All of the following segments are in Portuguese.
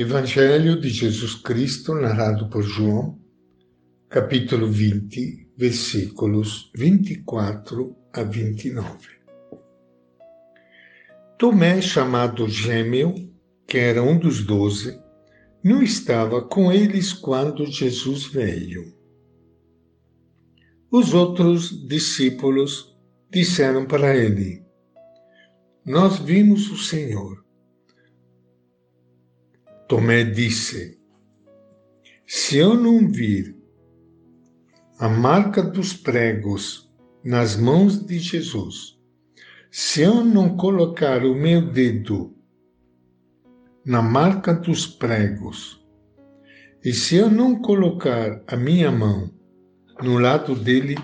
Evangelho de Jesus Cristo, narrado por João, capítulo 20, versículos 24 a 29. Tomé, chamado Gêmeo, que era um dos doze, não estava com eles quando Jesus veio. Os outros discípulos disseram para ele: Nós vimos o Senhor. Tomé disse: Se eu não vir a marca dos pregos nas mãos de Jesus, se eu não colocar o meu dedo na marca dos pregos, e se eu não colocar a minha mão no lado dele,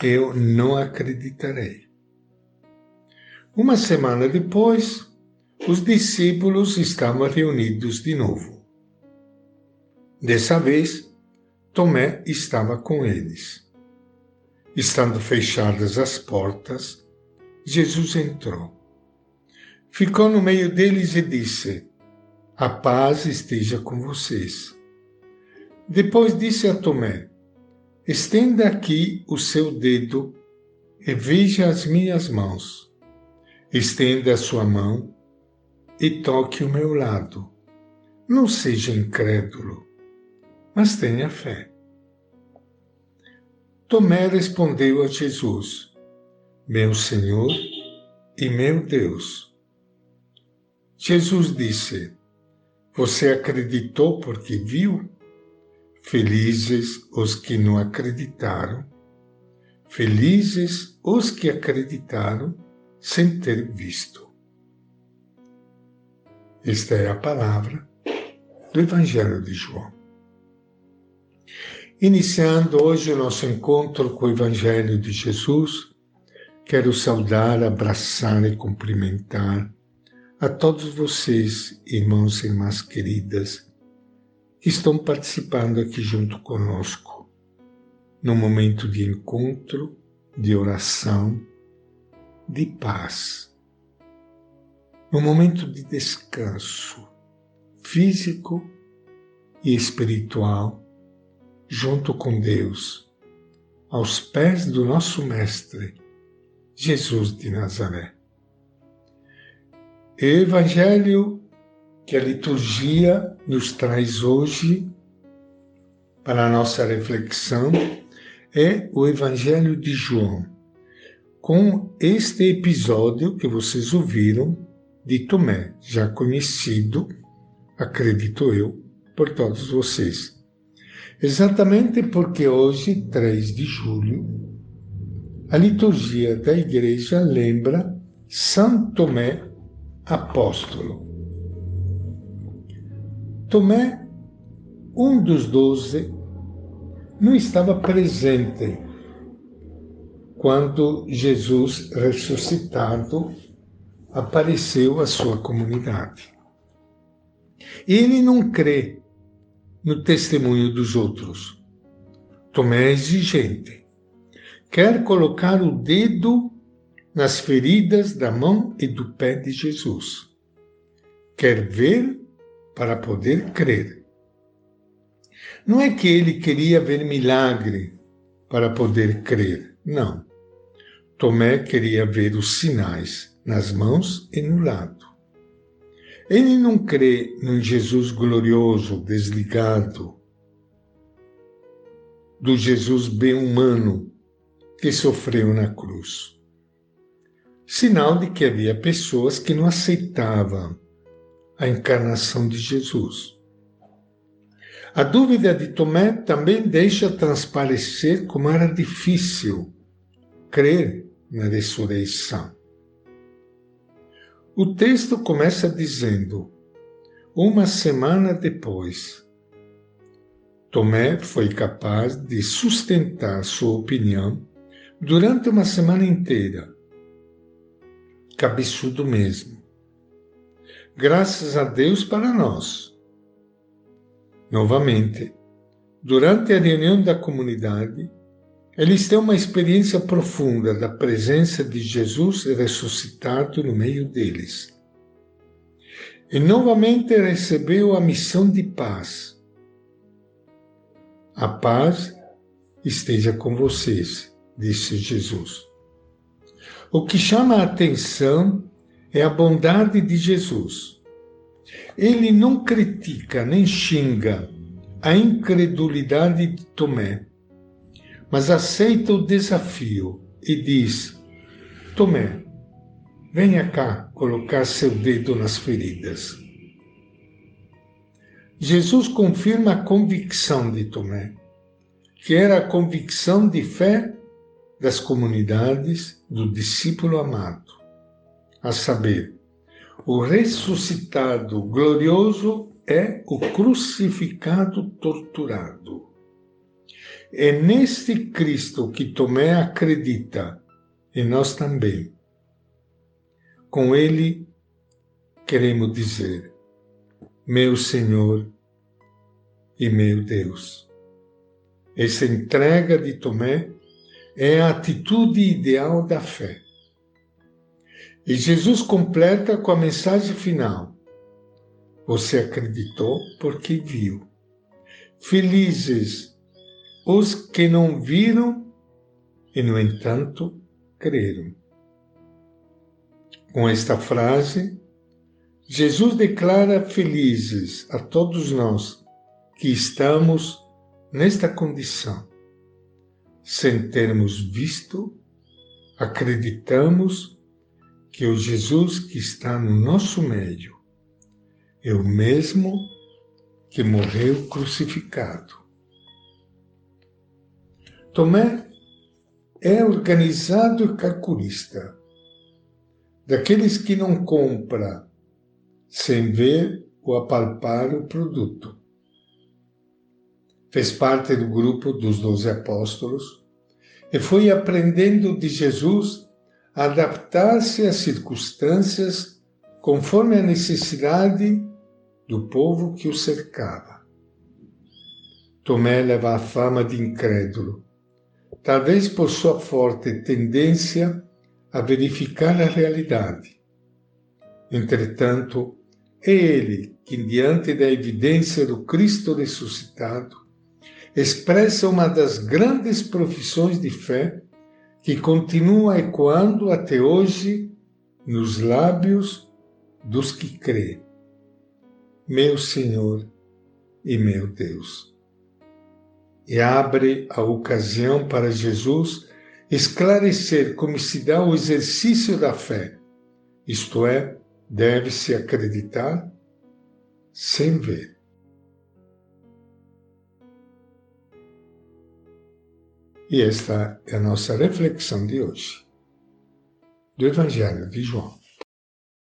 eu não acreditarei. Uma semana depois, os discípulos estavam reunidos de novo. Dessa vez, Tomé estava com eles. Estando fechadas as portas, Jesus entrou. Ficou no meio deles e disse: A paz esteja com vocês. Depois disse a Tomé: Estenda aqui o seu dedo e veja as minhas mãos. Estenda a sua mão e toque o meu lado. Não seja incrédulo, mas tenha fé. Tomé respondeu a Jesus: Meu Senhor e meu Deus. Jesus disse: Você acreditou porque viu? Felizes os que não acreditaram, felizes os que acreditaram sem ter visto. Esta é a palavra do Evangelho de João. Iniciando hoje o nosso encontro com o Evangelho de Jesus, quero saudar, abraçar e cumprimentar a todos vocês, irmãos e irmãs queridas, que estão participando aqui junto conosco, no momento de encontro, de oração, de paz no momento de descanso físico e espiritual, junto com Deus, aos pés do nosso Mestre, Jesus de Nazaré. O Evangelho que a liturgia nos traz hoje para a nossa reflexão é o Evangelho de João, com este episódio que vocês ouviram de Tomé, já conhecido, acredito eu, por todos vocês. Exatamente porque hoje, 3 de julho, a liturgia da igreja lembra São Tomé apóstolo. Tomé, um dos doze, não estava presente quando Jesus ressuscitado apareceu à sua comunidade. Ele não crê no testemunho dos outros. Tomé é exigente. Quer colocar o dedo nas feridas da mão e do pé de Jesus. Quer ver para poder crer. Não é que ele queria ver milagre para poder crer, não. Tomé queria ver os sinais nas mãos e no lado. Ele não crê num Jesus glorioso, desligado, do Jesus bem humano que sofreu na cruz. Sinal de que havia pessoas que não aceitavam a encarnação de Jesus. A dúvida de Tomé também deixa transparecer como era difícil crer na ressurreição. O texto começa dizendo: Uma semana depois, Tomé foi capaz de sustentar sua opinião durante uma semana inteira. Cabeçudo mesmo. Graças a Deus para nós. Novamente, durante a reunião da comunidade, eles têm uma experiência profunda da presença de Jesus ressuscitado no meio deles. e novamente recebeu a missão de paz. A paz esteja com vocês, disse Jesus. O que chama a atenção é a bondade de Jesus. Ele não critica nem xinga a incredulidade de Tomé, mas aceita o desafio e diz: Tomé, venha cá colocar seu dedo nas feridas. Jesus confirma a convicção de Tomé, que era a convicção de fé das comunidades do discípulo amado, a saber, o ressuscitado glorioso é o crucificado torturado. É neste Cristo que Tomé acredita, e nós também. Com ele, queremos dizer: Meu Senhor e meu Deus. Essa entrega de Tomé é a atitude ideal da fé. E Jesus completa com a mensagem final: Você acreditou porque viu. Felizes os que não viram e, no entanto, creram. Com esta frase, Jesus declara felizes a todos nós que estamos nesta condição sem termos visto, acreditamos que o Jesus que está no nosso meio é o mesmo que morreu crucificado. Tomé é organizado e calculista, daqueles que não compra sem ver ou apalpar o produto fez parte do grupo dos doze apóstolos e foi aprendendo de Jesus a adaptar-se às circunstâncias conforme a necessidade do povo que o cercava. Tomé leva a fama de incrédulo, talvez por sua forte tendência a verificar a realidade. Entretanto, é ele que, diante da evidência do Cristo ressuscitado, expressa uma das grandes profissões de fé que continua ecoando até hoje nos lábios dos que crê. Meu Senhor e meu Deus. E abre a ocasião para Jesus esclarecer como se dá o exercício da fé, isto é, deve-se acreditar sem ver. E esta é a nossa reflexão de hoje, do Evangelho de João.